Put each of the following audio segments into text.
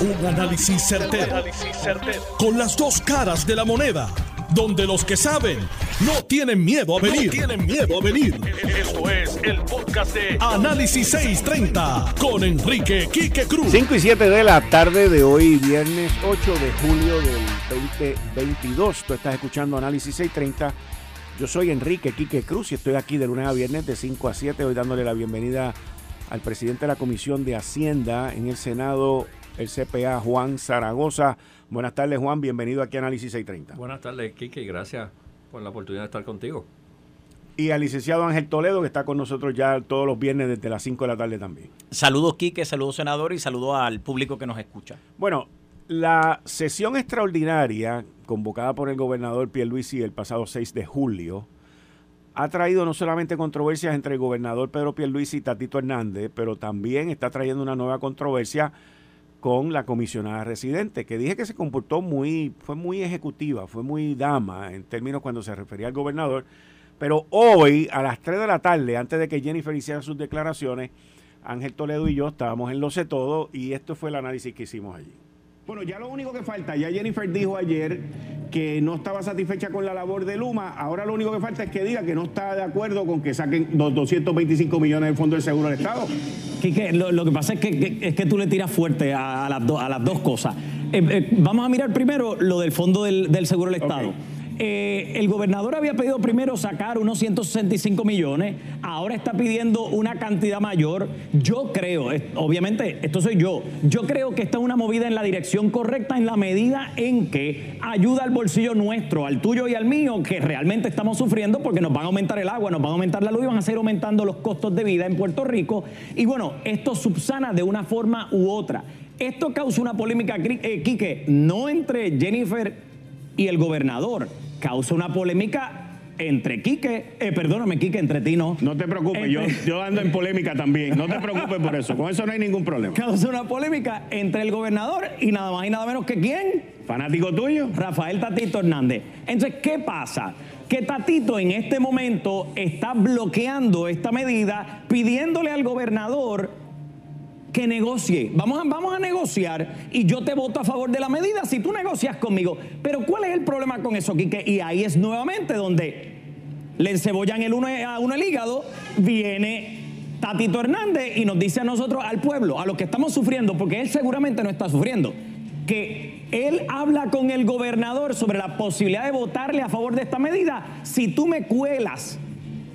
Un análisis certero, Con las dos caras de la moneda. Donde los que saben no tienen miedo a venir. tienen miedo a venir. Esto es el podcast de Análisis 630 con Enrique Quique Cruz. 5 y 7 de la tarde de hoy, viernes 8 de julio del 2022. Tú estás escuchando Análisis 630. Yo soy Enrique Quique Cruz y estoy aquí de lunes a viernes de 5 a 7. Hoy dándole la bienvenida al presidente de la Comisión de Hacienda en el Senado, el CPA, Juan Zaragoza. Buenas tardes, Juan. Bienvenido aquí a Análisis 630. Buenas tardes, Quique, y gracias por la oportunidad de estar contigo. Y al licenciado Ángel Toledo, que está con nosotros ya todos los viernes desde las 5 de la tarde también. Saludos, Quique, saludos, senador, y saludos al público que nos escucha. Bueno, la sesión extraordinaria convocada por el gobernador Pierluisi el pasado 6 de julio ha traído no solamente controversias entre el gobernador Pedro Pierluisi y Tatito Hernández, pero también está trayendo una nueva controversia con la comisionada residente, que dije que se comportó muy, fue muy ejecutiva, fue muy dama en términos cuando se refería al gobernador, pero hoy a las 3 de la tarde, antes de que Jennifer hiciera sus declaraciones, Ángel Toledo y yo estábamos en Lo Sé Todo y esto fue el análisis que hicimos allí. Bueno, ya lo único que falta, ya Jennifer dijo ayer que no estaba satisfecha con la labor de Luma, ahora lo único que falta es que diga que no está de acuerdo con que saquen los 225 millones del Fondo del Seguro del Estado. Quique, lo, que pasa es que, es que tú le tiras fuerte a, las, a las dos cosas. Eh, eh, vamos a mirar primero lo del Fondo del, Seguro del Estado. Eh, el gobernador había pedido primero sacar unos 165 millones, ahora está pidiendo una cantidad mayor. Yo creo, obviamente, esto soy yo, yo creo que esta es una movida en la dirección correcta en la medida en que ayuda al bolsillo nuestro, al tuyo y al mío, que realmente estamos sufriendo porque nos van a aumentar el agua, nos van a aumentar la luz y van a seguir aumentando los costos de vida en Puerto Rico. Y bueno, esto subsana de una forma u otra. Esto causa una polémica, eh, Quique, no entre Jennifer y el gobernador, causa una polémica entre Quique, eh, perdóname, Quique, entre ti no. No te preocupes, yo, yo ando en polémica también. No te preocupes por eso. Con eso no hay ningún problema. Causa una polémica entre el gobernador y nada más y nada menos que quién. Fanático tuyo. Rafael Tatito Hernández. Entonces, ¿qué pasa? Que Tatito en este momento está bloqueando esta medida, pidiéndole al gobernador que negocie. Vamos a, vamos a negociar y yo te voto a favor de la medida si tú negocias conmigo. Pero ¿cuál es el problema con eso, Quique? Y ahí es nuevamente donde le encebollan el uno a uno el hígado, viene Tatito Hernández y nos dice a nosotros, al pueblo, a los que estamos sufriendo, porque él seguramente no está sufriendo, que él habla con el gobernador sobre la posibilidad de votarle a favor de esta medida si tú me cuelas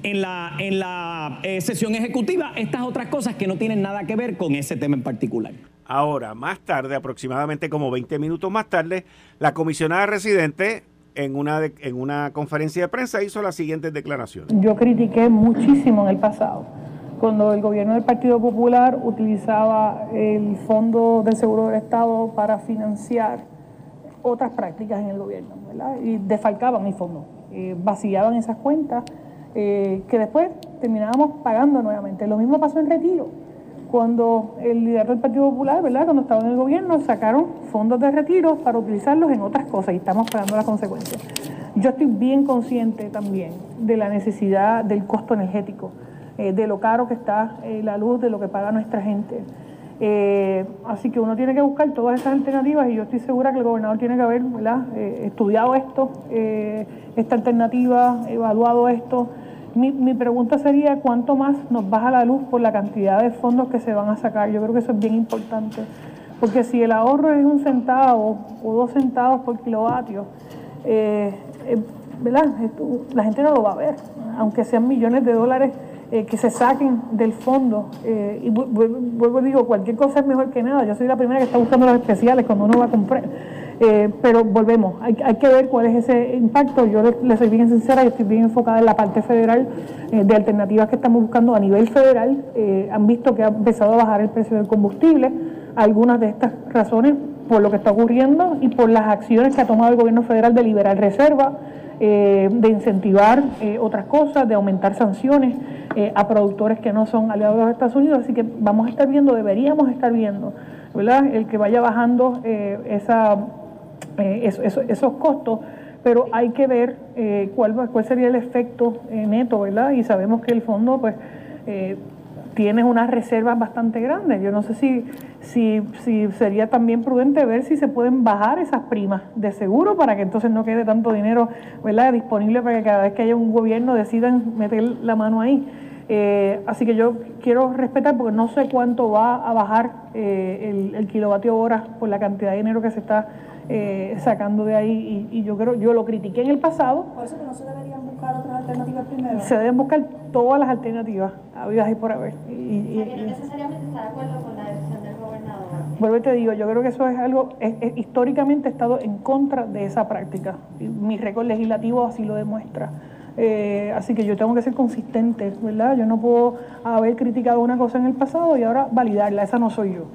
en la, en la eh, sesión ejecutiva estas otras cosas que no tienen nada que ver con ese tema en particular. Ahora, más tarde, aproximadamente como 20 minutos más tarde, la comisionada residente en una, en una conferencia de prensa hizo las siguientes declaraciones. Yo critiqué muchísimo en el pasado cuando el gobierno del Partido Popular utilizaba el Fondo del Seguro del Estado para financiar otras prácticas en el gobierno, ¿verdad? Y defalcaban mi fondo, eh, vaciaban esas cuentas eh, que después terminábamos pagando nuevamente. Lo mismo pasó en retiro, cuando el líder del Partido Popular, ¿verdad? cuando estaba en el gobierno, sacaron fondos de retiro para utilizarlos en otras cosas y estamos pagando las consecuencias. Yo estoy bien consciente también de la necesidad del costo energético, eh, de lo caro que está eh, la luz, de lo que paga nuestra gente. así que uno tiene que buscar todas esas alternativas y yo estoy segura que el gobernador tiene que haber estudiado esto, esta alternativa, evaluado esto mi, mi, pregunta sería cuánto más nos baja la luz por la cantidad de fondos que se van a sacar. Yo creo que eso es bien importante. Porque si el ahorro es un centavo o dos centavos por kilovatio, eh, eh, ¿verdad? la gente no lo va a ver, aunque sean millones de dólares eh, que se saquen del fondo. y vuelvo y digo, cualquier cosa es mejor que nada. Yo soy la primera que está buscando los especiales cuando uno va a comprar. Eh, pero volvemos, hay, que ver cuál es ese impacto. Yo le, soy bien sincera y estoy bien enfocada en la parte federal eh, de alternativas que estamos buscando a nivel federal. Eh, han visto que ha empezado a bajar el precio del combustible. Algunas de estas razones por lo que está ocurriendo y por las acciones que ha tomado el gobierno federal de liberar reservas, de incentivar otras cosas, de aumentar sanciones a productores que no son aliados de los Estados Unidos. Así que vamos a estar viendo, deberíamos estar viendo, ¿verdad? El que vaya bajando esa eh, esos costos, pero hay que ver eh, cuál, cuál sería el efecto eh, neto, ¿verdad? Y sabemos que el fondo, pues, tienes unas reservas bastante grandes. Yo no sé si, si, si sería también prudente ver si se pueden bajar esas primas de seguro para que entonces no quede tanto dinero ¿verdad? disponible para que cada vez que haya un gobierno decidan meter la mano ahí. Así que yo quiero respetar porque no sé cuánto va a bajar el, kilovatio hora por la cantidad de dinero que se está eh, sacando de ahí y, yo creo yo lo critiqué en el pasado. Por eso que no se deberían buscar otras alternativas primero. Se deben buscar todas las alternativas habidas y por haber. Y, y, necesariamente está de acuerdo con la decisión del gobernador. Vuelvo y te digo, yo creo que eso es algo, históricamente he estado en contra de esa práctica. Mi récord legislativo así lo demuestra. Eh, así que yo tengo que ser consistente, ¿verdad? Yo no puedo haber criticado una cosa en el pasado y ahora validarla, esa no soy yo.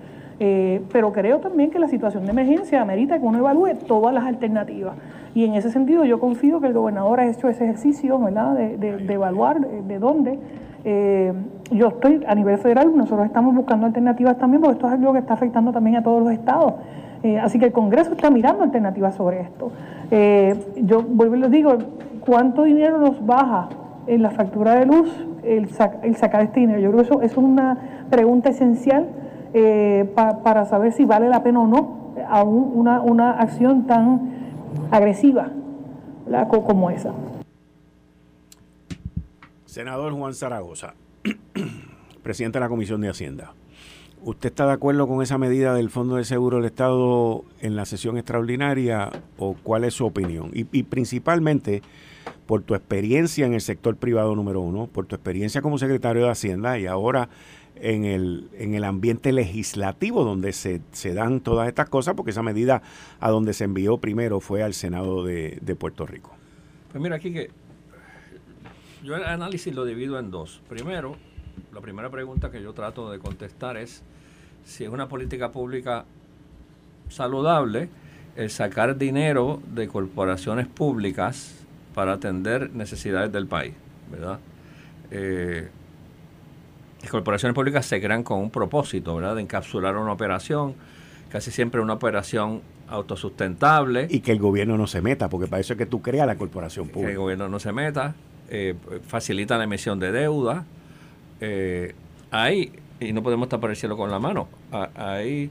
Eh, pero creo también que la situación de emergencia amerita que uno evalúe todas las alternativas. Y en ese sentido yo confío que el gobernador ha hecho ese ejercicio, ¿verdad? De, evaluar de, dónde. Eh, yo estoy a nivel federal, nosotros estamos buscando alternativas también, porque esto es algo que está afectando también a todos los estados. así que el Congreso está mirando alternativas sobre esto. yo vuelvo y les digo, ¿Cuánto dinero nos baja en la factura de luz el, sacar este dinero? Yo creo que eso, es una pregunta esencial eh, para saber si vale la pena o no aún una, una acción tan agresiva como esa. Senador Juan Zaragoza, presidente de la Comisión de Hacienda. ¿Usted está de acuerdo con esa medida del Fondo de Seguro del Estado en la sesión extraordinaria o cuál es su opinión? Y principalmente, por tu experiencia en el sector privado número uno, por tu experiencia como secretario de Hacienda y ahora en el, en el ambiente legislativo donde se, dan todas estas cosas, porque esa medida a donde se envió primero fue al Senado de, Puerto Rico. Pues mira, aquí que yo el análisis lo divido en dos. Primero, la primera pregunta que yo trato de contestar es si es una política pública saludable el sacar dinero de corporaciones públicas para atender necesidades del país, ¿verdad? Eh, las corporaciones públicas se crean con un propósito, ¿verdad? De encapsular una operación, casi siempre una operación autosustentable. Y que el gobierno no se meta, porque para eso es que tú creas la corporación pública. Que el gobierno no se meta, eh, facilita la emisión de deuda. Eh, ahí, y no podemos tapar el cielo con la mano, ahí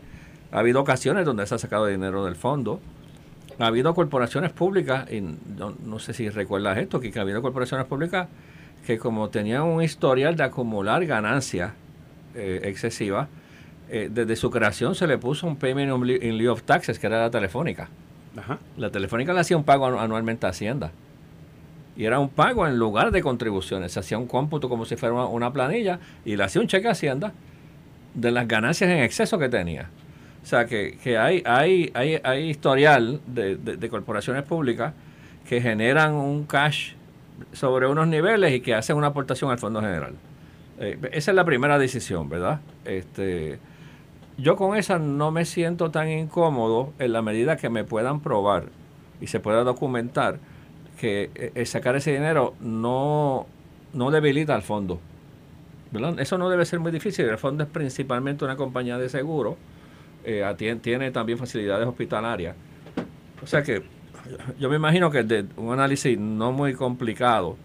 ha habido ocasiones donde se ha sacado dinero del fondo ha habido corporaciones públicas, y no, sé si recuerdas esto, que, ha habido corporaciones públicas que como tenían un historial de acumular ganancias eh, excesivas, eh, desde su creación se le puso un payment in lieu of taxes, que era la telefónica. La telefónica le hacía un pago anualmente a Hacienda. Y era un pago en lugar de contribuciones. Se hacía un cómputo como si fuera una, una planilla y le hacía un cheque a Hacienda de las ganancias en exceso que tenía. O sea, que, que hay, hay, hay, hay historial de, de, corporaciones públicas que generan un cash sobre unos niveles y que hacen una aportación al Fondo General. Eh, esa es la primera decisión, ¿verdad? Este, yo con esa no me siento tan incómodo en la medida que me puedan probar y se pueda documentar que eh, sacar ese dinero no, no debilita al fondo. Eso no debe ser muy difícil. El fondo es principalmente una compañía de seguro eh, tiene también facilidades hospitalarias. O sea que yo me imagino que de un análisis no muy complicado,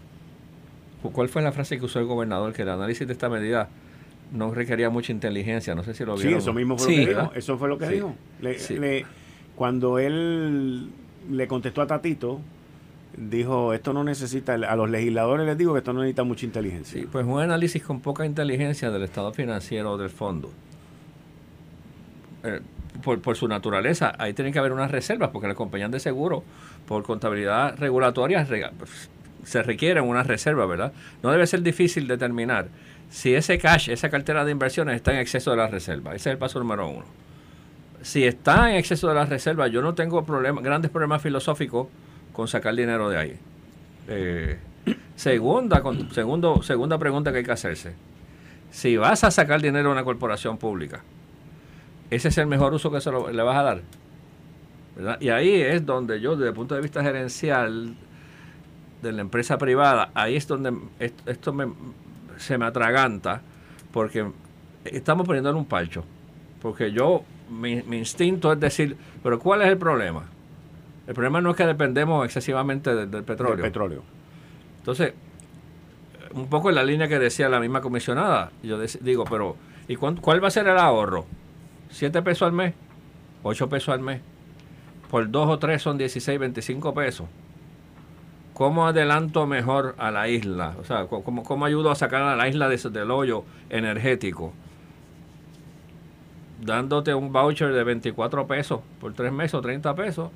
¿cuál fue la frase que usó el gobernador? Que el análisis de esta medida no requería mucha inteligencia, no sé si lo vieron. Sí, eso mismo fue lo que dijo. Eso fue lo que dijo. cuando él le contestó a Tatito, dijo, esto no necesita, a los legisladores les digo que esto no necesita mucha inteligencia. Sí, pues un análisis con poca inteligencia del estado financiero del fondo eh, por, su naturaleza, ahí tienen que haber unas reservas, porque las compañías de seguro, por contabilidad regulatoria, se requieren unas reservas, ¿verdad? No debe ser difícil determinar si ese cash, esa cartera de inversiones está en exceso de las reservas. Ese es el paso número uno. Si está en exceso de las reservas, yo no tengo problemas, grandes problemas filosóficos con sacar dinero de ahí. Eh, segunda, segundo, segunda pregunta que hay que hacerse. Si vas a sacar dinero a una corporación pública, ese es el mejor uso que se le vas a dar. Y ahí es donde yo, desde el punto de vista gerencial de la empresa privada, ahí es donde esto, se me atraganta, porque estamos poniéndole un palcho. Porque yo, mi, instinto es decir, pero ¿cuál es el problema? El problema no es que dependemos excesivamente del, petróleo. petróleo. Entonces, un poco en la línea que decía la misma comisionada. Yo digo, pero ¿y cuál va a ser el ahorro? ¿7 pesos al mes? ¿8 pesos al mes? Por dos o tres son 16, 25 pesos. ¿Cómo adelanto mejor a la isla? O sea, ¿cómo, cómo ayudo a sacar a la isla de, del hoyo energético? Dándote un voucher de 24 pesos por tres meses o 30 pesos.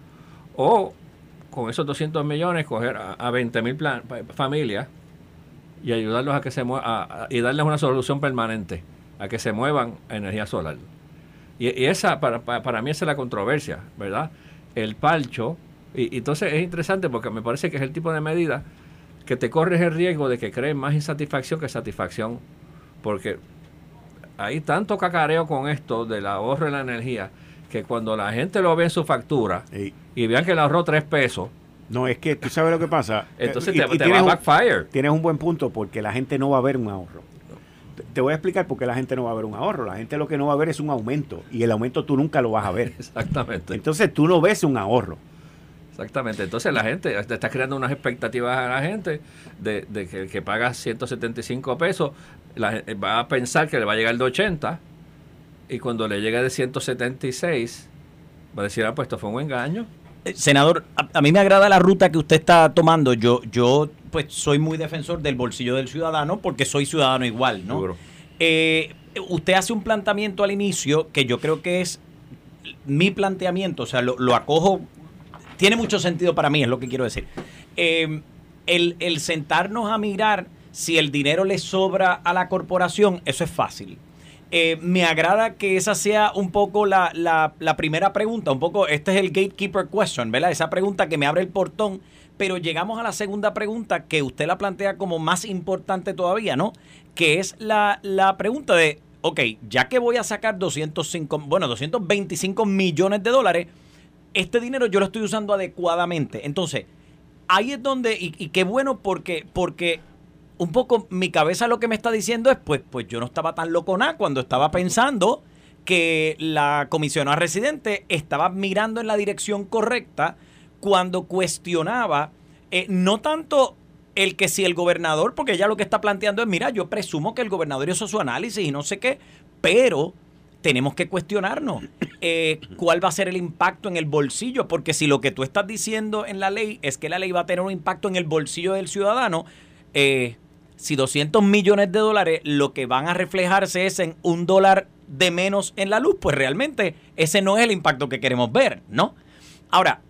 O con esos 200 millones coger a, a 20 mil familias y ayudarlos a que se muevan y darles una solución permanente a que se muevan a energía solar. Y, esa, para, para, mí, esa es la controversia, ¿verdad? El palcho, y, entonces es interesante porque me parece que es el tipo de medida que te corres el riesgo de que crees más insatisfacción que satisfacción, porque hay tanto cacareo con esto del ahorro de la energía que cuando la gente lo ve en su factura y vean que le ahorró tres pesos, no, es que tú sabes lo que pasa. Entonces te, va a backfire. tienes un buen punto porque la gente no va a ver un ahorro. Te voy a explicar por qué la gente no va a ver un ahorro. La gente lo que no va a ver es un aumento. Y el aumento tú nunca lo vas a ver. Exactamente. Entonces tú no ves un ahorro. Exactamente. Entonces la gente, te estás creando unas expectativas a la gente de, que el que paga 175 pesos va a pensar que le va a llegar de 80 y cuando le llegue de 176 va a decir, ah, pues esto fue un engaño. Eh, senador, a, mí me agrada la ruta que usted está tomando. Yo, yo, pues, soy muy defensor del bolsillo del ciudadano porque soy ciudadano igual, ¿no? Eh, usted hace un planteamiento al inicio que yo creo que es mi planteamiento, o sea, lo, acojo, tiene mucho sentido para mí, es lo que quiero decir. Eh, el, sentarnos a mirar si el dinero le sobra a la corporación, eso es fácil. Eh, me agrada que esa sea un poco la, la, primera pregunta, un poco, este es el gatekeeper question, ¿verdad? Esa pregunta que me abre el portón, pero llegamos a la segunda pregunta que usted la plantea como más importante todavía, ¿no? Que es la, la pregunta de, ok, ya que voy a sacar 205, bueno, 225 millones de dólares, este dinero yo lo estoy usando adecuadamente. Entonces, ahí es donde, y, y qué bueno porque, porque un poco mi cabeza lo que me está diciendo es, pues, pues yo no estaba tan loco nada cuando estaba pensando que la comisionada residente estaba mirando en la dirección correcta cuando cuestionaba eh, no tanto el que si el gobernador, porque ella lo que está planteando es, mira, yo presumo que el gobernador hizo su análisis y no sé qué, pero tenemos que cuestionarnos eh, cuál va a ser el impacto en el bolsillo, porque si lo que tú estás diciendo en la ley es que la ley va a tener un impacto en el bolsillo del ciudadano, eh, si 200 millones de dólares lo que van a reflejarse es en un dólar de menos en la luz, pues realmente ese no es el impacto que queremos ver, ¿no? Ahora...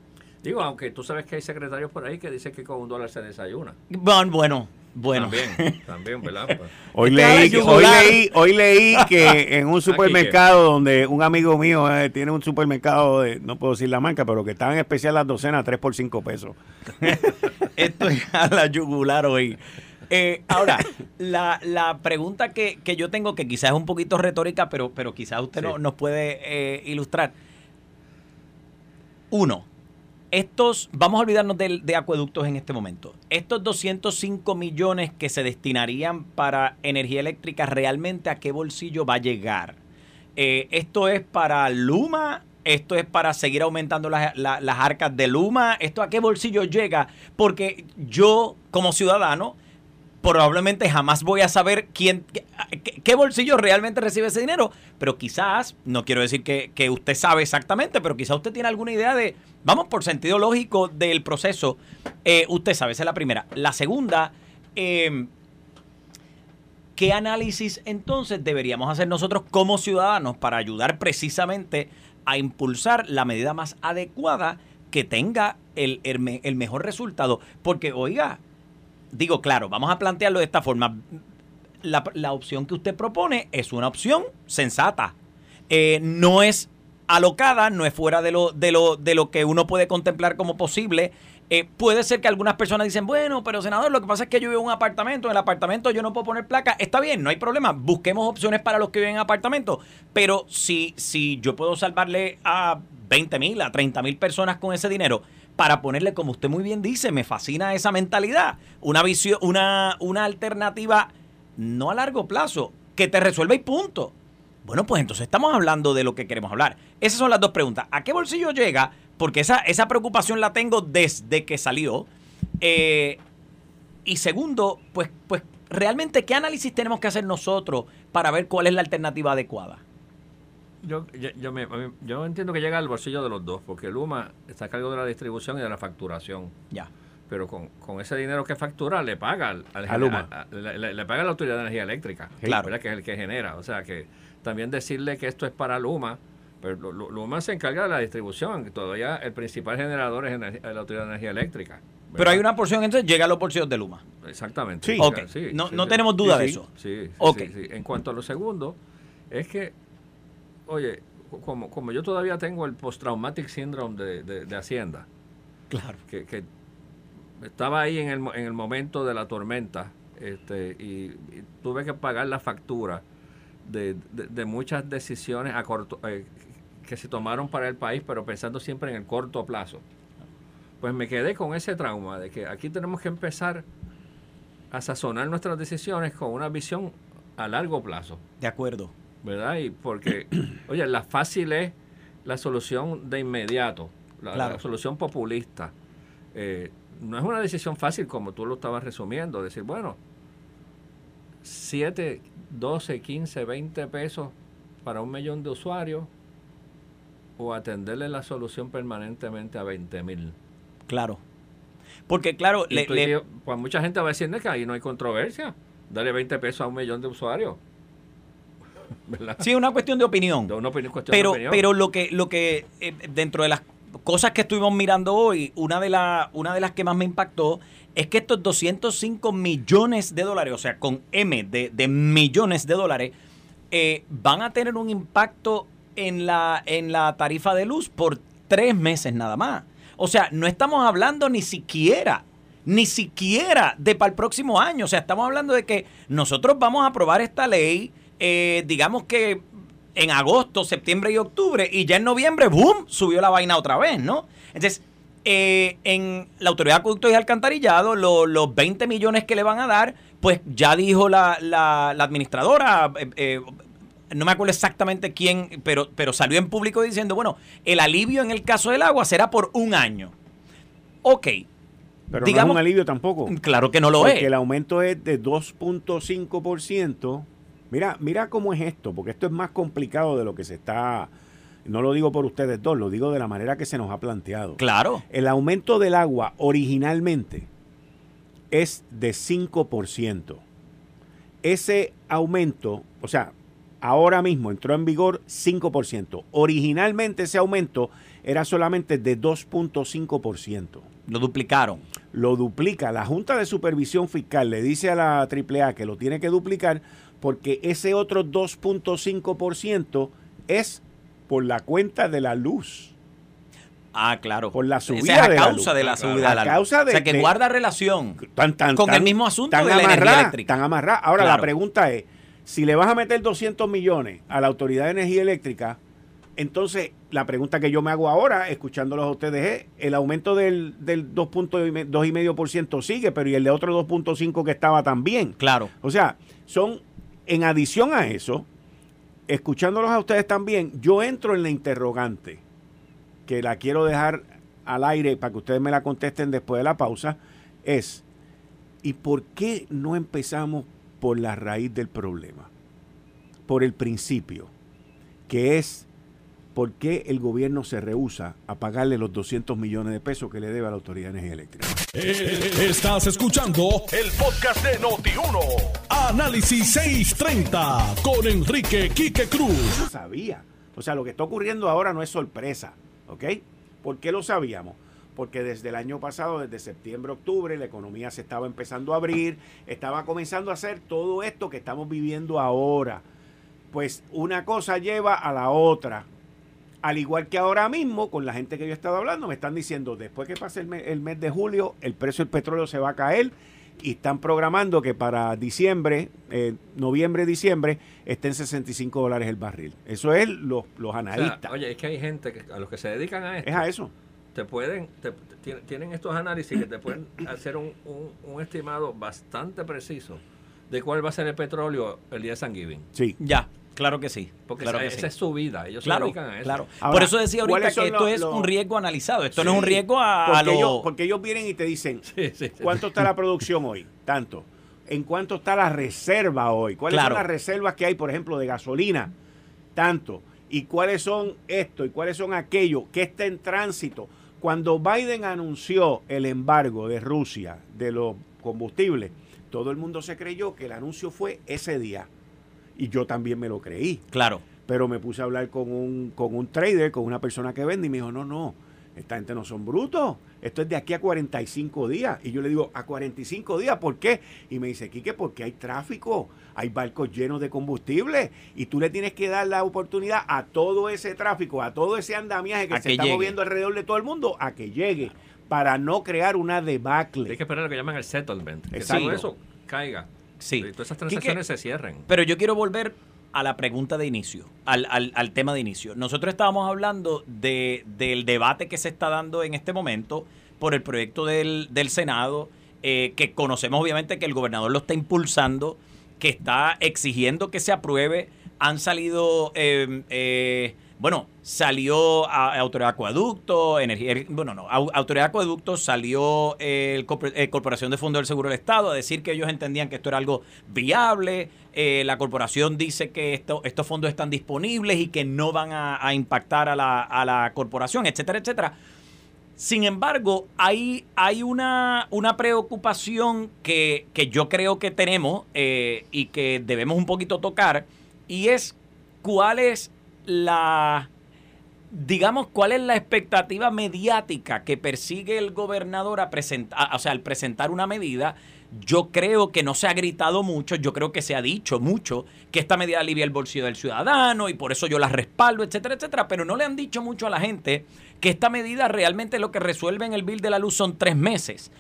Digo, aunque tú sabes que hay secretarios por ahí que dicen que con un dólar se desayuna. Bueno, bueno, bueno. También, también, ¿verdad? Pues, hoy, leí, hoy, leí, hoy leí que en un supermercado donde un amigo mío eh, tiene un supermercado, de, no puedo decir la marca, pero que está en especial las docenas 3 por 5 pesos. Esto es a la yugular hoy. Eh, ahora, la, la pregunta que, yo tengo, que quizás es un poquito retórica, pero, pero quizás usted no, nos puede eh, ilustrar. Uno, estos, vamos a olvidarnos de, de, acueductos en este momento. Estos 205 millones que se destinarían para energía eléctrica, ¿realmente a qué bolsillo va a llegar? Eh, esto es para Luma, esto es para seguir aumentando las, las arcas de Luma, esto a qué bolsillo llega, porque yo como ciudadano probablemente jamás voy a saber quién, qué, bolsillo realmente recibe ese dinero, pero quizás, no quiero decir que, usted sabe exactamente, pero quizás usted tiene alguna idea de, vamos por sentido lógico del proceso, eh, usted sabe, esa es la primera. La segunda, em, ¿qué análisis entonces deberíamos hacer nosotros como ciudadanos para ayudar precisamente a impulsar la medida más adecuada que tenga el, el mejor resultado? Porque, oiga, digo, claro, vamos a plantearlo de esta forma. La, opción que usted propone es una opción sensata. Eh, no es alocada, no es fuera de lo, de lo, de lo que uno puede contemplar como posible. Eh, puede ser que algunas personas dicen, bueno, pero senador, lo que pasa es que yo vivo en un apartamento, en el apartamento yo no puedo poner placa. Está bien, no hay problema, busquemos opciones para los que viven en apartamentos. Pero si, si yo puedo salvarle a 20 mil, a 30 mil personas con ese dinero, para ponerle, como usted muy bien dice, me fascina esa mentalidad, una visión, una, una alternativa no a largo plazo, que te resuelva y punto. Bueno, pues entonces estamos hablando de lo que queremos hablar. Esas son las dos preguntas. ¿A qué bolsillo llega? Porque esa, esa preocupación la tengo desde que salió. Eh, y segundo, pues, pues realmente, ¿qué análisis tenemos que hacer nosotros para ver cuál es la alternativa adecuada? Yo, yo, yo, me- yo entiendo que llega al bolsillo de los dos, porque Luma está a cargo de la distribución y de la facturación. Ya. Pero con, con ese dinero que factura, le paga al, al A Luma. a- a- le, le- paga a la Autoridad de Energía Eléctrica, Claro. ¿verdad? que es el que genera. O sea que también decirle que esto es para Luma, pero Lu- Lu- Luma se encarga de la distribución, todavía el principal generador es la Autoridad de Energía Eléctrica. Pero hay una porción, entonces llega a los bolsillos de Luma. Exactamente. Sí. Ok. No- no tenemos duda de eso. Sí, sí, Ok. sí, sí. En cuanto a lo segundo, es que, oye, como, como yo todavía tengo el post-traumatic syndrome de, de- de Hacienda, Claro. que, que estaba ahí en el, en el momento de la tormenta este, y, y tuve que pagar la factura de, de- de muchas decisiones a corto, eh, que se tomaron para el país, pero pensando siempre en el corto plazo. Pues me quedé con ese trauma de que aquí tenemos que empezar a sazonar nuestras decisiones con una visión a largo plazo. De acuerdo. ¿Verdad? Y porque, oye, la fácil es la solución de inmediato, la, Claro. la solución populista. Eh, no es una decisión fácil como tú lo estabas resumiendo, decir, bueno, 7, 12, 15, 20 pesos para un millón de usuarios o atenderle la solución permanentemente a 20 mil. Claro. Porque, claro, le- le- pues mucha gente va a decir "No, que ahí no hay controversia. Dale 20 pesos a un millón de usuarios. ¿Verdad? sí, una cuestión de opinión. De una opinión, cuestión de Pero, opinión. pero lo que, lo que eh, dentro de las cosas que estuvimos mirando hoy, una de, la, una de las que más me impactó es que estos 205 millones de dólares, o sea, con M de, de millones de dólares, eh, van a tener un impacto en la, en la tarifa de luz por tres meses nada más. O sea, no estamos hablando ni siquiera, ni siquiera de para el próximo año. O sea, estamos hablando de que nosotros vamos a aprobar esta ley, eh, digamos que en agosto, septiembre y octubre, y ya en noviembre, ¡boom!, subió la vaina otra vez, ¿no? Entonces, eh, en la Autoridad de Acueductos y Alcantarillado, lo- los 20 millones que le van a dar, pues ya dijo la, la- la administradora, eh, eh, no me acuerdo exactamente quién, pero, pero salió en público diciendo, bueno, el alivio en el caso del agua será por un año. Ok, Pero no Digamos- es un alivio tampoco. claro que no lo porque es. el aumento es de 2.5%. Mira, mira cómo es esto, porque esto es más complicado de lo que se está. No lo digo por ustedes dos, lo digo de la manera que se nos ha planteado. Claro, El aumento del agua originalmente es de 5%. Ese aumento, o sea, ahora mismo entró en vigor 5%. Originalmente ese aumento era solamente de 2.5% lo duplicaron. lo duplica. La Junta de Supervisión Fiscal le dice a la AAA que lo tiene que duplicar porque ese otro 2.5% es por la cuenta de la luz. Ah, claro. Por la Esa subida es a de la causa luz. de la subida la A luz. causa de- o sea, que de- guarda relación Tan, tan, con tan- el mismo asunto de la energía amarrada, eléctrica. Tan amarrada. Ahora, Claro. la pregunta es, si le vas a meter 200 millones a la Autoridad de Energía Eléctrica, entonces la pregunta que yo me hago ahora, escuchándolos a ustedes, es, el aumento del, del 2.5% sigue, pero ¿y el de otro 2.5 que estaba también? Claro. O sea, son, en adición a eso, escuchándolos a ustedes también, yo entro en la interrogante, que la quiero dejar al aire para que ustedes me la contesten después de la pausa, es, ¿y por qué no empezamos por la raíz del problema? Por el principio, que es por qué el gobierno se rehúsa a pagarle los 200 millones de pesos que le debe a la Autoridad de Energía Eléctrica. Eh, Estás escuchando el podcast de Noti1. Análisis 630 con Enrique Quique Cruz. lo sabía. O sea, lo que está ocurriendo ahora no es sorpresa, ¿ok? ¿Por qué lo sabíamos? Porque desde el año pasado, desde septiembre, octubre, la economía se estaba empezando a abrir, estaba comenzando a hacer todo esto que estamos viviendo ahora. Pues una cosa lleva a la otra. Al igual que ahora mismo, con la gente que yo he estado hablando, me están diciendo, después que pase el, me- el mes de julio, el precio del petróleo se va a caer y están programando que para diciembre, eh, noviembre, diciembre, esté en 65 dólares el barril. Eso es los, los O sea, analistas. oye, es que hay gente que, a los que se dedican a esto. es a eso. te pueden, te- te- tienen- tienen estos análisis que te pueden hacer un, un- un estimado bastante preciso de cuál va a ser el petróleo el día de San Giving. Sí. Ya, claro que sí. Porque claro esa, que sí. es su vida, ellos Claro, se dedican a eso. claro. Ahora, Por eso decía ahorita ¿cuáles que esto los- es los- un riesgo analizado. Esto no es un riesgo a, a porque, lo... ellos, porque ellos vienen y te dicen, Sí, sí, sí. ¿cuánto está la producción hoy? Tanto. en cuánto está la reserva hoy. ¿Cuáles Claro. son las reservas que hay, por ejemplo, de gasolina? Tanto. ¿Y cuáles son esto? ¿Y cuáles son aquello? ¿Qué está en tránsito? Cuando Biden anunció el embargo de Rusia de los combustibles, todo el mundo se creyó que el anuncio fue ese día. Y yo también me lo creí. Claro. Pero me puse a hablar con un, con un trader, con una persona que vende, y me dijo, no, no, esta gente no son brutos. Esto es de aquí a 45 días. Y yo le digo, ¿a 45 días? ¿Por qué? Y me dice, Quique, porque hay tráfico, hay barcos llenos de combustible. Y tú le tienes que dar la oportunidad a todo ese tráfico, a todo ese andamiaje que A se que está llegue. moviendo alrededor de todo el mundo, a que llegue, para no crear una debacle. Hay que esperar lo que llaman el settlement. Que Exacto. todo eso caiga. Sí. Todas esas transacciones se cierren. Pero yo quiero volver a la pregunta de inicio, al, al- al tema de inicio. Nosotros estábamos hablando de, del debate que se está dando en este momento por el proyecto del, del Senado, eh, que conocemos obviamente que el gobernador lo está impulsando, que está exigiendo que se apruebe. Han salido, eh, eh, bueno, salió a, Autoridad Acueducto, Energía, bueno, no, Au- Autoridad Acueducto, salió el eh, Corporación de Fondo del Seguro del Estado a decir que ellos entendían que esto era algo viable. Eh, la corporación dice que esto, estos fondos están disponibles y que no van a, a impactar a la, a la corporación, etcétera, etcétera. Sin embargo, hay, hay una, una preocupación que, que yo creo que tenemos eh, y que debemos un poquito tocar, y es cuál es la, digamos, cuál es la expectativa mediática que persigue el gobernador a o sea, al presentar una medida. Yo creo que no se ha gritado mucho, yo creo que se ha dicho mucho que esta medida alivia el bolsillo del ciudadano y por eso yo la respaldo, etcétera, etcétera, pero no le han dicho mucho a la gente que esta medida realmente lo que resuelve en el bill de la luz son tres meses.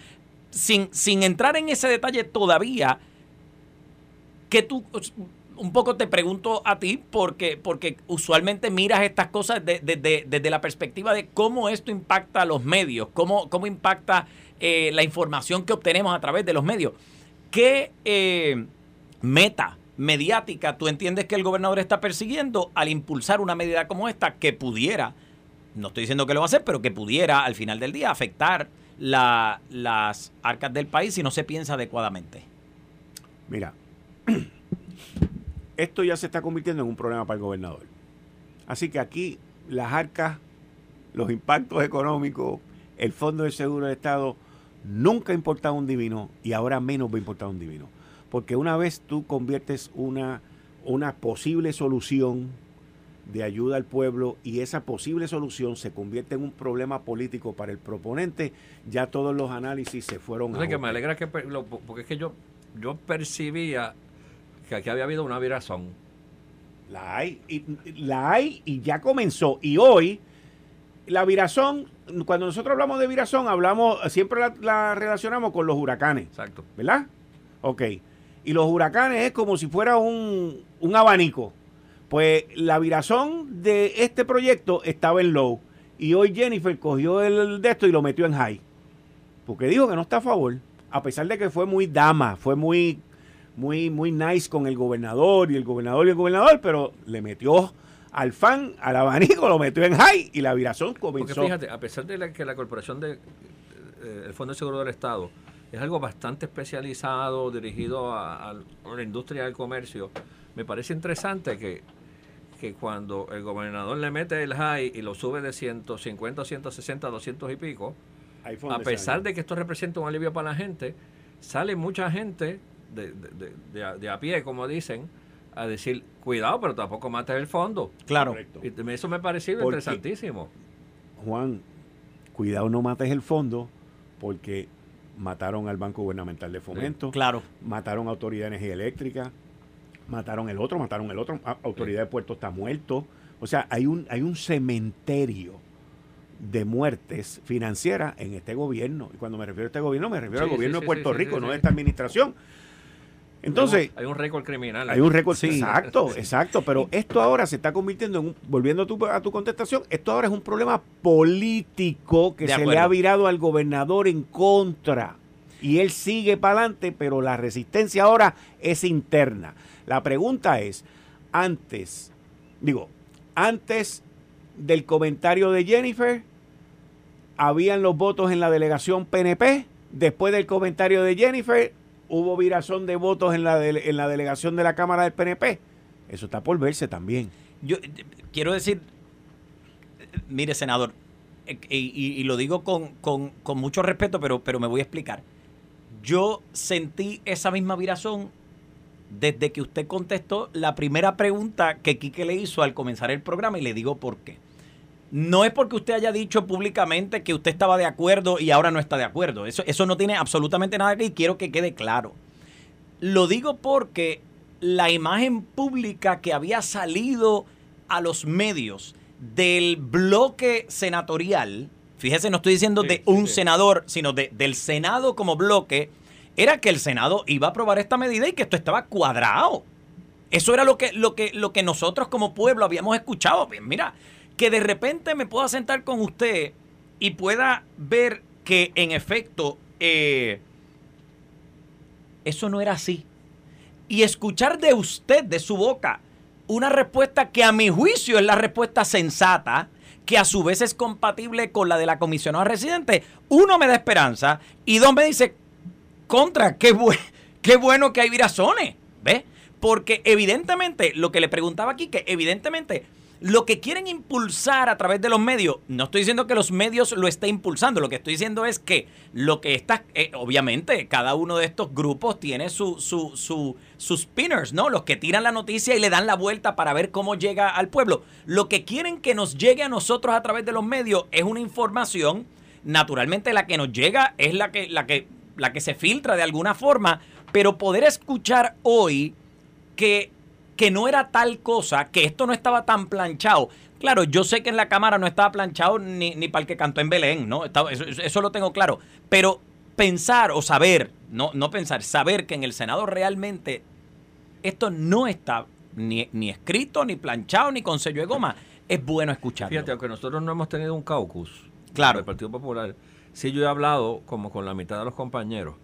Sin, sin entrar en ese detalle todavía, que tú un poco te pregunto a ti porque porque usualmente miras estas cosas de- de- de- desde la perspectiva de cómo esto impacta a los medios, cómo, cómo impacta eh, la información que obtenemos a través de los medios. ¿Qué eh, meta mediática tú entiendes que el gobernador está persiguiendo al impulsar una medida como esta que pudiera, no estoy diciendo que lo va a hacer, pero que pudiera al final del día afectar la- las arcas del país si no se piensa adecuadamente? Mira, esto ya se está convirtiendo en un problema para el gobernador. Así que aquí las arcas, los impactos económicos, el Fondo de Seguro del Estado nunca ha importado un divino y ahora menos va a importar un divino. Porque una vez tú conviertes una, una posible solución de ayuda al pueblo y esa posible solución se convierte en un problema político para el proponente, ya todos los análisis se fueron Entonces, a que me alegra que, porque es que yo, yo percibía que aquí había habido una virazón. La hay, y, la hay y ya comenzó. Y hoy, la virazón, cuando nosotros hablamos de virazón, hablamos, siempre la, la relacionamos con los huracanes, Exacto. ¿verdad? Ok. Y los huracanes es como si fuera un, un abanico. Pues la virazón de este proyecto estaba en low. Y hoy Jennifer cogió el de esto y lo metió en high. Porque dijo que no está a favor. A pesar de que fue muy dama, fue muy, muy, muy nice con el gobernador y el gobernador y el gobernador, pero le metió al fan, al abanico, lo metió en high y la virazón Porque comenzó. fíjate, a pesar de la- que la Corporación de eh, el Fondo de Seguro del Estado es algo bastante especializado, dirigido a, a la industria del comercio, me parece interesante que, que cuando el gobernador le mete el high y lo sube de 150, 160, 200 y pico, a pesar de que esto representa un alivio para la gente, sale mucha gente de, de- de- de a, de a pie, como dicen, a decir, cuidado, pero tampoco mates el fondo. Claro. Correcto. Y eso me pareció Porque- interesantísimo. Juan, cuidado no mates el fondo porque mataron al Banco Gubernamental de Fomento, Claro. mataron a Autoridad de Energía Eléctrica, mataron el otro, mataron el otro, Autoridad de Puerto está muerto. O sea, hay un, hay un cementerio de muertes financieras en este gobierno. Y cuando me refiero a este gobierno, me refiero Sí, al gobierno sí, de Puerto sí, Rico, sí, no sí. de esta administración. Entonces, hay un récord criminal. hay un récord. Sí. Exacto, exacto. Pero esto ahora se está convirtiendo en un. Volviendo a tu, a tu contestación, esto ahora es un problema político que De se le ha virado al gobernador en contra. Y él sigue para adelante, pero la resistencia ahora es interna. La pregunta es: antes, digo, antes del comentario de Jennifer, habían los votos en la delegación PNP. Después del comentario de Jennifer, hubo virazón de votos en la, en la delegación de la Cámara del PNP. Eso está por verse también. Yo eh, quiero decir, mire, senador, eh, y, lo digo con, con, mucho respeto, pero, pero me voy a explicar. Yo sentí esa misma virazón desde que usted contestó la primera pregunta que Quique le hizo al comenzar el programa y le digo por qué. No es porque usted haya dicho públicamente que usted estaba de acuerdo y ahora no está de acuerdo. Eso, eso no tiene absolutamente nada que ver y quiero que quede claro. Lo digo porque la imagen pública que había salido a los medios del bloque senatorial, fíjese, no estoy diciendo de un senador, sino de, del Senado como bloque, era que el Senado iba a aprobar esta medida y que esto estaba cuadrado. Eso era lo que, lo que, lo que nosotros como pueblo habíamos escuchado. Mira, que de repente me pueda sentar con usted y pueda ver que en efecto eh, eso no era así. Y escuchar de usted, de su boca, una respuesta que a mi juicio es la respuesta sensata, que a su vez es compatible con la de la comisionada residente, uno me da esperanza y dos me dice, contra, qué, qué bueno que hay virazones, ¿ves? Porque evidentemente, lo que le preguntaba aquí, que evidentemente lo que quieren impulsar a través de los medios, no estoy diciendo que los medios lo estén impulsando, lo que estoy diciendo es que lo que está, eh, obviamente, cada uno de estos grupos tiene su, su, su, sus spinners, ¿no? Los que tiran la noticia y le dan la vuelta para ver cómo llega al pueblo. Lo que quieren que nos llegue a nosotros a través de los medios es una información, naturalmente la que nos llega es la que, la que, la que se filtra de alguna forma, pero poder escuchar hoy que que no era tal cosa, que esto no estaba tan planchado. Claro, yo sé que en la cámara no estaba planchado ni, ni para el que cantó en Belén, ¿no? eso, lo tengo claro. Pero pensar o saber, no, no pensar, saber que en el Senado realmente esto no está ni, ni escrito, ni planchado, ni con sello de goma, es bueno escucharlo. Fíjate, aunque nosotros no hemos tenido un caucus claro. del Partido Popular, sí yo he hablado como con la mitad de los compañeros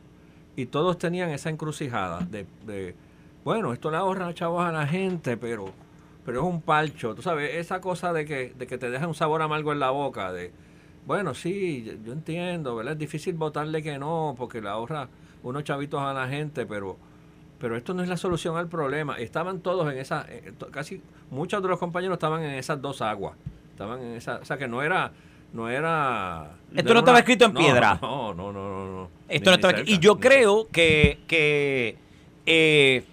y todos tenían esa encrucijada de bueno, esto le ahorra chavos a la gente, pero, pero es un palcho. Tú sabes, esa cosa de que, de que te deja un sabor amargo en la boca, de, bueno, sí, yo entiendo, ¿verdad? Es difícil votarle que no, porque le ahorra unos chavitos a la gente, pero, pero esto no es la solución al problema. Estaban todos en esa, eh, casi muchos de los compañeros estaban en esas dos aguas. Estaban en esa, o sea que no era no era esto no, estaba escrito en piedra no no no no, no esto no estaba y yo creo que que eh,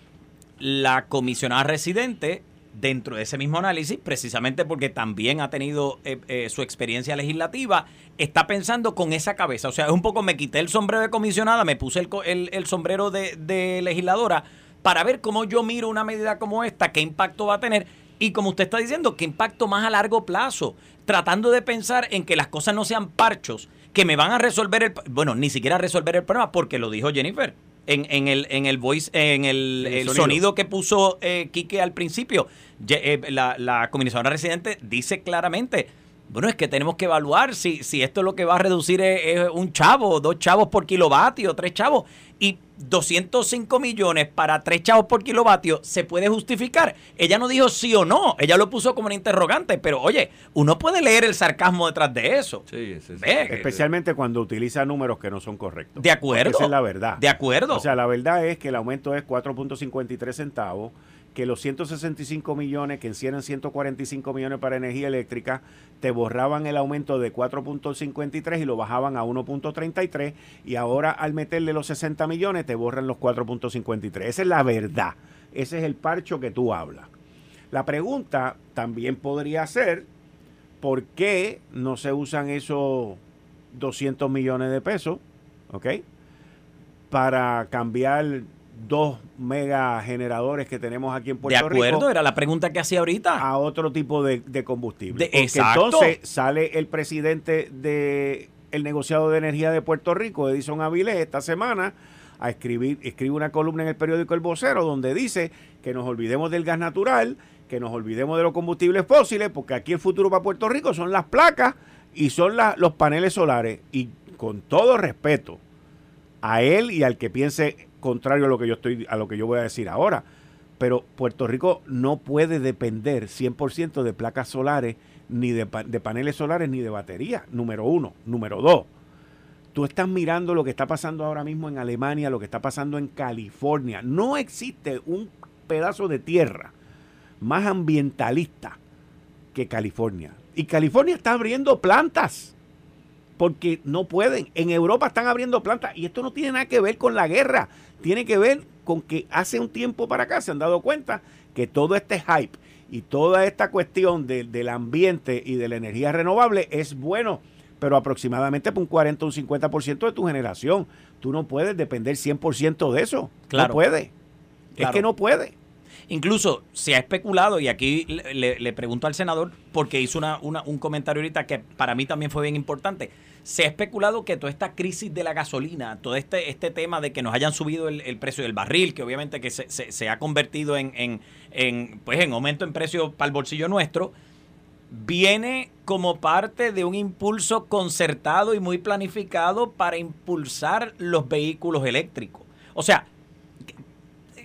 la comisionada residente dentro de ese mismo análisis, precisamente porque también ha tenido eh, eh, su experiencia legislativa, está pensando con esa cabeza. O sea, es un poco, me quité el sombrero de comisionada, me puse el, el, sombrero de, de, legisladora para ver cómo yo miro una medida como esta, qué impacto va a tener y como usted está diciendo, qué impacto más a largo plazo, tratando de pensar en que las cosas no sean parchos, que me van a resolver el, bueno, ni siquiera resolver el problema, porque lo dijo Jennifer en, en, el, en el voice, en el, sonido. que puso eh, Quique al principio, eh, la, la comisionada residente dice claramente, bueno, es que tenemos que evaluar si, si esto lo que va a reducir es, un chavo, dos chavos por kilovatio, tres chavos. Y 205 millones para tres chavos por kilovatio se puede justificar. Ella no dijo sí o no, ella lo puso como un interrogante, pero oye, uno puede leer el sarcasmo detrás de eso. Sí, sí, sí. Especialmente cuando utiliza números que no son correctos. De acuerdo. Esa es la verdad. De acuerdo. O sea, la verdad es que el aumento es 4.53 centavos que los 165 millones, que eran 145 millones para energía eléctrica, te borraban el aumento de 4.53 y lo bajaban a 1.33 y ahora al meterle los 60 millones te borran los 4.53. Esa es la verdad. Ese es el parcho que tú hablas. La pregunta también podría ser, ¿por qué no se usan esos 200 millones de pesos? ¿Ok? Para cambiar dos mega generadores que tenemos aquí en Puerto Rico. De acuerdo, era la pregunta que hacía ahorita. A otro tipo de, combustible. exacto. entonces sale el presidente del el negociado de energía de Puerto Rico, Edison Avilés, esta semana a escribir, escribe una columna en el periódico El Vocero donde dice que nos olvidemos del gas natural, que nos olvidemos de los combustibles fósiles, porque aquí el futuro para Puerto Rico son las placas y son los paneles solares. Y con todo respeto a él y al que piense contrario a lo que yo estoy a lo que yo voy a decir ahora. Pero Puerto Rico no puede depender 100% de placas solares, ni de, de, paneles solares, ni de baterías, número uno. Número dos, Tú estás mirando lo que está pasando ahora mismo en Alemania, lo que está pasando en California. No existe un pedazo de tierra más ambientalista que California. Y California está abriendo plantas porque no pueden. En Europa están abriendo plantas y esto no tiene nada que ver con la guerra, tiene que ver con que hace un tiempo para acá se han dado cuenta que todo este hype y toda esta cuestión del ambiente y de la energía renovable es bueno, pero aproximadamente por un 40 o un 50% de tu generación. Tú no puedes depender 100% de eso. Claro. No puede. Es que no puede. Incluso se ha especulado, y aquí le, pregunto al senador, porque hizo un comentario ahorita que para mí también fue bien importante. Se ha especulado que toda esta crisis de la gasolina, todo este, este tema de que nos hayan subido el, precio del barril, que obviamente que se, se, ha convertido en, en, pues en aumento en precio para el bolsillo nuestro, viene como parte de un impulso concertado y muy planificado para impulsar los vehículos eléctricos. O sea,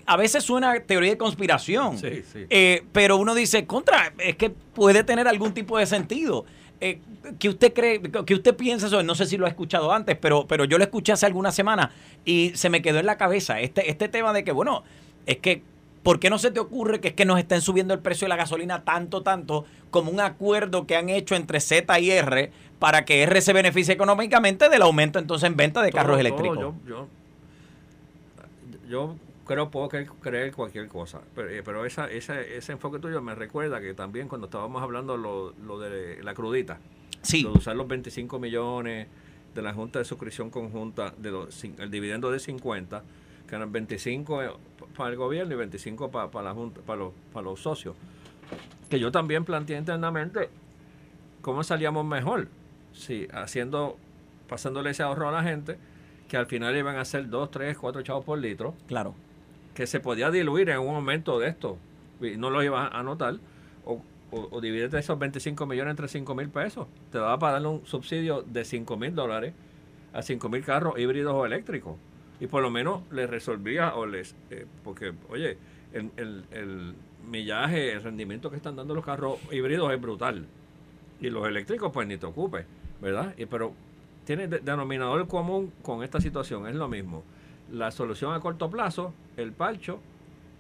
a veces suena teoría de conspiración, sí, sí. Eh, pero uno dice, contra, es que puede tener algún tipo de sentido. Eh, que usted cree, que usted piensa eso, no sé si lo ha escuchado antes, pero, pero yo lo escuché hace algunas semanas y se me quedó en la cabeza este, este tema de que, bueno, es que, ¿por qué no se te ocurre que es que nos estén subiendo el precio de la gasolina tanto, tanto, como un acuerdo que han hecho entre Z y R para que R se beneficie económicamente del aumento entonces en venta de carros eléctricos? yo, yo, yo creo puedo creer cualquier cosa. Pero, eh, pero esa, ese enfoque tuyo me recuerda que también cuando estábamos hablando lo, lo de la crudita, sí. lo de usar los 25 millones de la Junta de Suscripción Conjunta, de los, el dividendo de 50, que eran 25 eh, para el gobierno y 25 para, para la junta, para los, para los socios. Que yo también planteé internamente cómo salíamos mejor, si haciendo, pasándole ese ahorro a la gente, que al final iban a ser 2, 3, 4 chavos por litro. Claro que se podía diluir en un momento de esto, y no lo ibas a notar, o, o, esos 25 millones entre 5 mil pesos. Te daba para darle un subsidio de 5 mil dólares a 5 mil carros híbridos o eléctricos. Y por lo menos les resolvía, o les eh, porque, oye, el, el, el millaje, el rendimiento que están dando los carros híbridos es brutal. Y los eléctricos, pues ni te ocupes, ¿verdad? Y, pero tiene denominador común con esta situación, es lo mismo la solución a corto plazo, el palcho,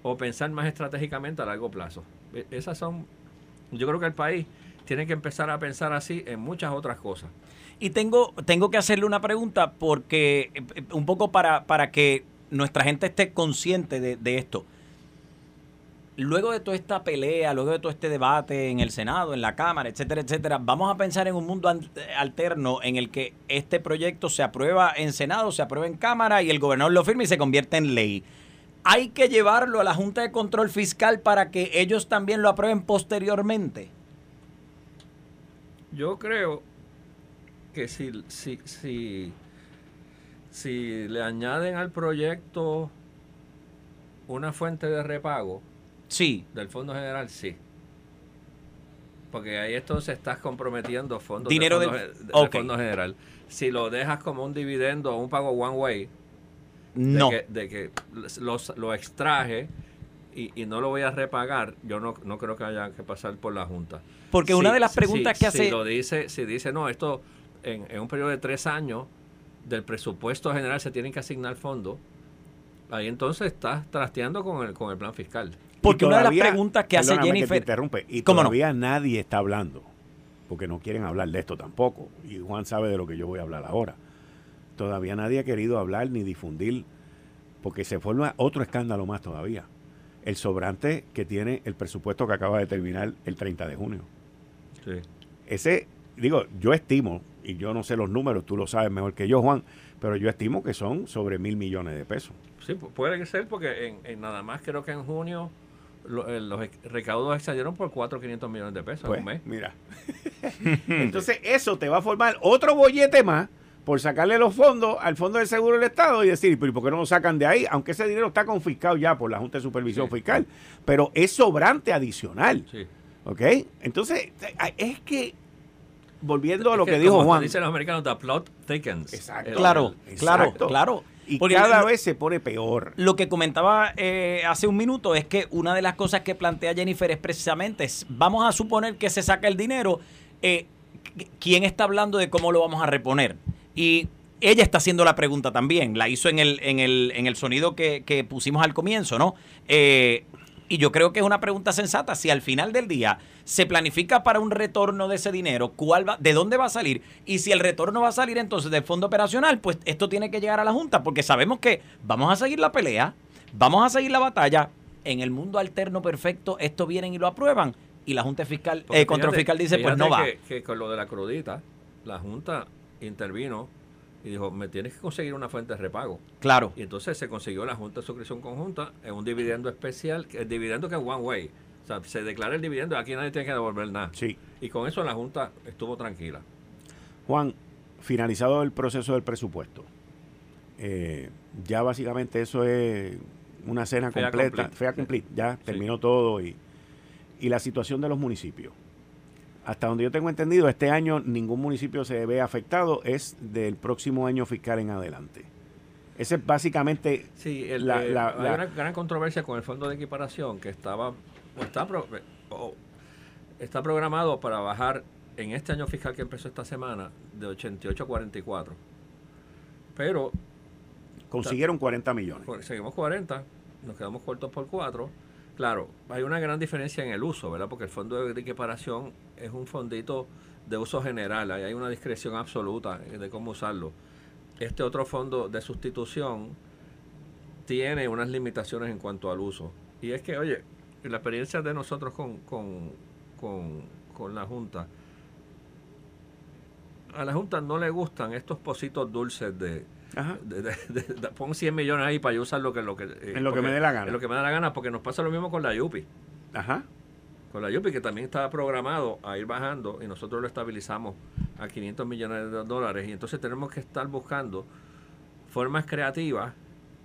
o pensar más estratégicamente a largo plazo. E, esas son, yo creo que el país tiene que empezar a pensar así en muchas otras cosas. Y tengo, tengo que hacerle una pregunta porque, eh, un poco para, para que nuestra gente esté consciente de, de esto luego de toda esta pelea, luego de todo este debate en el Senado, en la Cámara, etcétera, etcétera, vamos a pensar en un mundo alterno en el que este proyecto se aprueba en Senado, se aprueba en Cámara y el gobernador lo firma y se convierte en ley. Hay que llevarlo a la Junta de Control Fiscal para que ellos también lo aprueben posteriormente. Yo creo que si, si, si, si le añaden al proyecto una fuente de repago, Sí. Del Fondo General, sí. Porque ahí entonces estás comprometiendo fondos Dinero del Fondo, Fondo General. Si lo dejas como un dividendo o un pago one way, no. de que, lo extraje y, no lo voy a repagar, yo no, no creo que haya que pasar por la Junta. Porque una de las preguntas que hace... Si lo dice, si dice, no, esto en, en un periodo de tres años del presupuesto general se tienen que asignar fondos, ahí entonces estás trasteando con el, con el plan fiscal. Porque una de las preguntas que hace Jennifer. interrumpe, y todavía nadie está hablando, porque no quieren hablar de esto tampoco. Y Juan sabe de lo que yo voy a hablar ahora. Todavía nadie ha querido hablar ni difundir, porque se forma otro escándalo más todavía. El sobrante que tiene el presupuesto que acaba de terminar el 30 de junio. Sí. Ese, digo, yo estimo, y yo no sé los números, tú lo sabes mejor que yo, Juan, pero yo estimo que son sobre mil millones de pesos. Sí, puede ser porque en nada más creo que en junio eh, los recaudos excedieron por 4 500 millones de pesos en pues, un mes. Mira. Entonces, eso te va a formar otro bollete más por sacarle los fondos al Fondo del Seguro del Estado y decir, ¿pero por qué no lo sacan de ahí? Aunque ese dinero está confiscado ya por la Junta de Supervisión Fiscal, pero es sobrante adicional. Sí. ¿Ok? Entonces, es que, volviendo a lo que, dijo Juan. Dicen los americanos, the plot thickens. Exacto. claro, claro, claro. Y cada vez se pone peor. Lo que comentaba eh, hace un minuto es que una de las cosas que plantea Jennifer es precisamente, vamos a suponer que se saca el dinero, eh, ¿quién está hablando de cómo lo vamos a reponer? Y ella está haciendo la pregunta también. La hizo en el, en el, en el sonido que, que pusimos al comienzo, ¿no? Eh, y yo creo que es una pregunta sensata. Si al final del día se planifica para un retorno de ese dinero, ¿cuál va, ¿de dónde va a salir? Y si el retorno va a salir entonces del fondo operacional, pues esto tiene que llegar a la Junta, porque sabemos que vamos a seguir la pelea, vamos a seguir la batalla. En el mundo alterno perfecto, esto vienen y lo aprueban. Y la Junta Fiscal, eh, Control Fiscal dice, pues no va. que con lo de la crudita, la Junta intervino y dijo, me tienes que conseguir una fuente de repago. Claro. Y entonces se consiguió la Junta de Suscripción Conjunta en un dividendo especial, el dividendo que es one way. O sea, se declara el dividendo y aquí nadie tiene que devolver nada. Sí. Y con eso la Junta estuvo tranquila. Juan, finalizado el proceso del presupuesto, eh, ya básicamente eso es una cena completa, accompli. fea cumplir, ya terminó todo y, y la situación de los municipios. Hasta donde yo tengo entendido, este año ningún municipio se ve afectado, es del próximo año fiscal en adelante. Ese es básicamente Sí, el, la- eh, la- hay la- una gran controversia con el fondo de equiparación que estaba o está, pro- está programado para bajar en este año fiscal que empezó esta semana de 88 a 44. Pero consiguieron 40 millones. Seguimos 40, nos quedamos cortos por 4. Claro, hay una gran diferencia en el uso, ¿verdad? Porque el fondo de equiparación es un fondito de uso general, ahí hay una discreción absoluta de cómo usarlo. Este otro fondo de sustitución tiene unas limitaciones en cuanto al uso. Y es que, oye, la experiencia de nosotros con, con, con, con la Junta, a la Junta no le gustan estos positos dulces de, Ajá. de- de- de- de- pon 100 millones ahí para yo usar lo que, lo que, eh, En lo que me dé la gana. En lo que me da la gana, porque nos pasa lo mismo con la Yupi. Ajá. Con la Yupi, que también estaba programado a ir bajando y nosotros lo estabilizamos a 500 millones de dólares. Y entonces tenemos que estar buscando formas creativas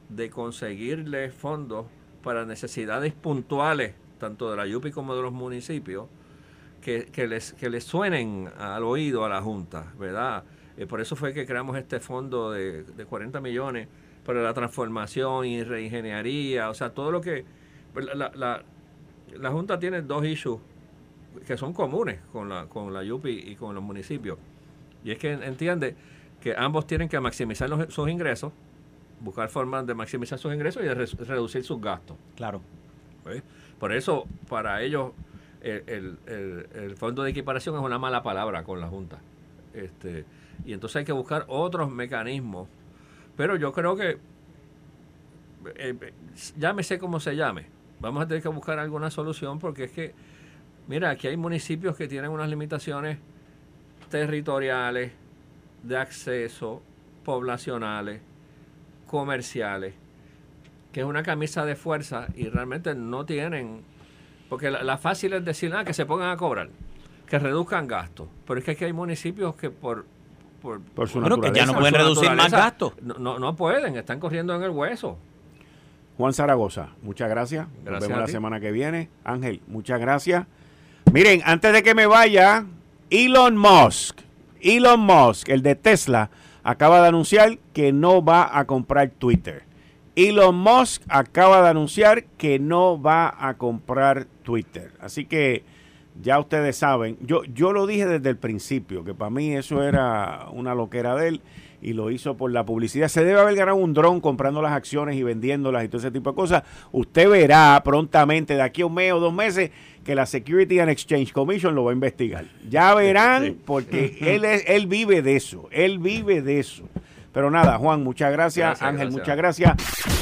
de conseguirle fondos para necesidades puntuales, tanto de la Yupi como de los municipios, que, que les, que les suenen al oído a la Junta, ¿verdad? Eh, por eso fue que creamos este fondo de, de 40 millones para la transformación y reingeniería, o sea, todo lo que... La, la, la- la Junta tiene dos issues que son comunes con la, con la Yupi y con los municipios. Y es que entiende que ambos tienen que maximizar los- sus ingresos, buscar formas de maximizar sus ingresos y de re- reducir sus gastos. Claro. ¿ves? Por eso, para ellos, el, el- el- el fondo de equiparación es una mala palabra con la Junta. Este, y entonces hay que buscar otros mecanismos. Pero yo creo que, eh, eh, llámese como se llame, vamos a tener que buscar alguna solución porque es que, mira, aquí hay municipios que tienen unas limitaciones territoriales, de acceso, poblacionales, comerciales, que es una camisa de fuerza y realmente no tienen, porque la, fácil es decir, ah, que se pongan a cobrar, que reduzcan gastos, pero es que aquí hay municipios que por... Por, Por su Bueno, que ya no pueden reducir más gastos. No, no, no pueden, están corriendo en el hueso. Juan Zaragoza, muchas gracias. Nos vemos la semana que viene. Ángel, muchas gracias. Miren, antes de que me vaya, Elon Musk, Elon Musk, el de Tesla, acaba de anunciar que no va a comprar Twitter. Elon Musk acaba de anunciar que no va a comprar Twitter. Así que ya ustedes saben, yo, yo lo dije desde el principio, que para mí eso era una loquera de él y lo hizo por la publicidad. Se debe haber ganado un dron comprando las acciones y vendiéndolas y todo ese tipo de cosas. Usted verá prontamente, de aquí a un mes o dos meses, que la Security and Exchange Commission lo va a investigar. Ya verán, porque él, es, él vive de eso, él vive de eso. Pero nada, Juan, muchas gracias. Gracias, Ángel, gracias. muchas gracias.